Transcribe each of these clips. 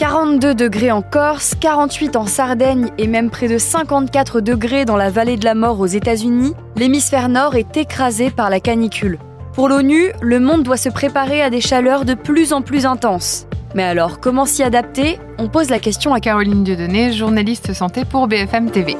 42 degrés en Corse, 48 en Sardaigne et même près de 54 degrés dans la vallée de la mort aux États-Unis, l'hémisphère nord est écrasé par la canicule. Pour l'ONU, le monde doit se préparer à des chaleurs de plus en plus intenses. Mais alors, comment s'y adapter? On pose la question à Caroline Dieudonné, journaliste santé pour BFM TV.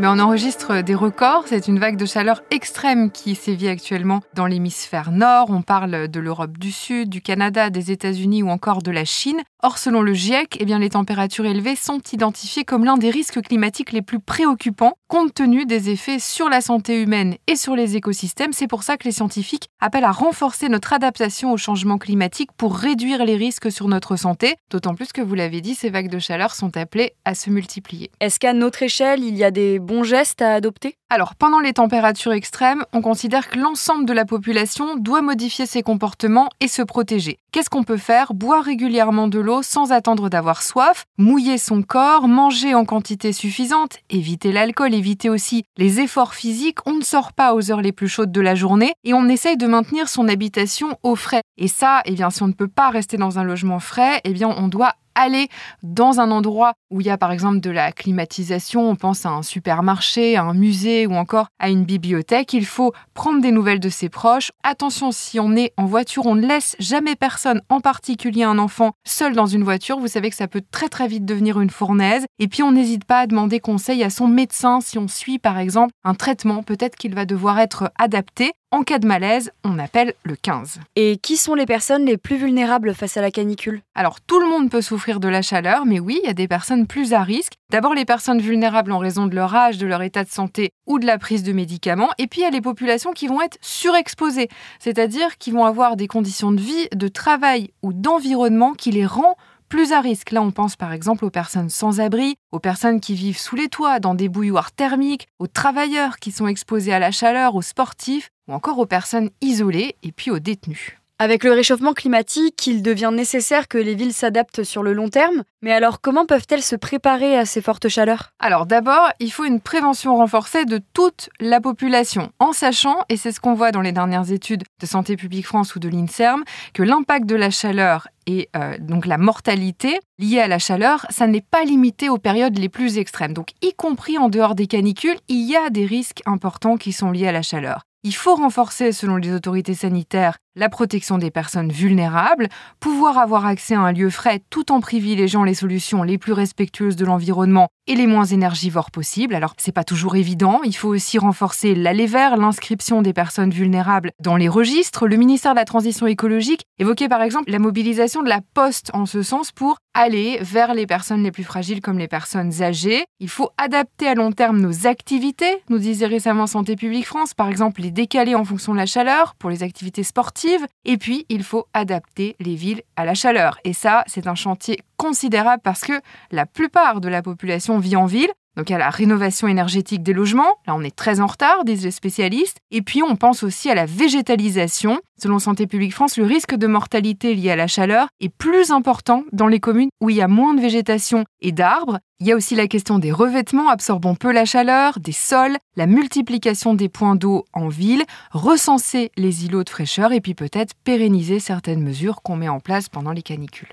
Eh ben, on enregistre des records. C'est une vague de chaleur extrême qui sévit actuellement dans l'hémisphère nord. On parle de l'Europe du Sud, du Canada, des États-Unis ou encore de la Chine. Or, selon le GIEC, eh bien, les températures élevées sont identifiées comme l'un des risques climatiques les plus préoccupants compte tenu des effets sur la santé humaine et sur les écosystèmes. C'est pour ça que les scientifiques appellent à renforcer notre adaptation au changement climatique pour réduire les risques sur notre santé. D'autant plus que, vous l'avez dit, ces vagues de chaleur sont appelées à se multiplier. Est-ce qu'à notre échelle, il y a des bons gestes à adopter? Alors, pendant les températures extrêmes, on considère que l'ensemble de la population doit modifier ses comportements et se protéger. Qu'est-ce qu'on peut faire? Boire régulièrement de l'eau sans attendre d'avoir soif, mouiller son corps, manger en quantité suffisante, éviter l'alcool, éviter aussi les efforts physiques. On ne sort pas aux heures les plus chaudes de la journée et on essaye de maintenir son habitation au frais. Et ça, eh bien, si on ne peut pas rester dans un logement frais, eh bien, on doit aller dans un endroit où il y a par exemple de la climatisation, on pense à un supermarché, à un musée ou encore à une bibliothèque, il faut prendre des nouvelles de ses proches. Attention, si on est en voiture, on ne laisse jamais personne, en particulier un enfant, seul dans une voiture. Vous savez que ça peut très très vite devenir une fournaise. Et puis on n'hésite pas à demander conseil à son médecin si on suit par exemple un traitement, peut-être qu'il va devoir être adapté. En cas de malaise, on appelle le 15. Et qui sont les personnes les plus vulnérables face à la canicule? Alors tout le monde peut souffrir de la chaleur, mais oui, il y a des personnes plus à risque. D'abord les personnes vulnérables en raison de leur âge, de leur état de santé ou de la prise de médicaments. Et puis il y a les populations qui vont être surexposées, c'est-à-dire qui vont avoir des conditions de vie, de travail ou d'environnement qui les rend plus à risque. Là, on pense par exemple aux personnes sans abri, aux personnes qui vivent sous les toits, dans des bouilloires thermiques, aux travailleurs qui sont exposés à la chaleur, aux sportifs, ou encore aux personnes isolées et puis aux détenus. Avec le réchauffement climatique, il devient nécessaire que les villes s'adaptent sur le long terme. Mais alors, comment peuvent-elles se préparer à ces fortes chaleurs? Alors d'abord, il faut une prévention renforcée de toute la population, en sachant, et c'est ce qu'on voit dans les dernières études de Santé publique France ou de l'INSERM, que l'impact de la chaleur et euh, donc la mortalité liée à la chaleur, ça n'est pas limité aux périodes les plus extrêmes. Donc y compris en dehors des canicules, il y a des risques importants qui sont liés à la chaleur. Il faut renforcer, selon les autorités sanitaires, la protection des personnes vulnérables, pouvoir avoir accès à un lieu frais tout en privilégiant les solutions les plus respectueuses de l'environnement et les moins énergivores possibles. Alors, c'est pas toujours évident. Il faut aussi renforcer l'aller vers l'inscription des personnes vulnérables dans les registres. Le ministère de la Transition écologique évoquait par exemple la mobilisation de la poste en ce sens pour aller vers les personnes les plus fragiles comme les personnes âgées. Il faut adapter à long terme nos activités, nous disait récemment Santé publique France, par exemple les décaler en fonction de la chaleur pour les activités sportives. Et puis, il faut adapter les villes à la chaleur. Et ça, c'est un chantier considérable parce que la plupart de la population vit en ville. Donc il y la rénovation énergétique des logements, là on est très en retard, disent les spécialistes. Et puis on pense aussi à la végétalisation. Selon Santé publique France, le risque de mortalité lié à la chaleur est plus important dans les communes où il y a moins de végétation et d'arbres. Il y a aussi la question des revêtements absorbant peu la chaleur, des sols, la multiplication des points d'eau en ville, recenser les îlots de fraîcheur et puis peut-être pérenniser certaines mesures qu'on met en place pendant les canicules.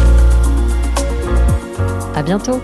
Bientôt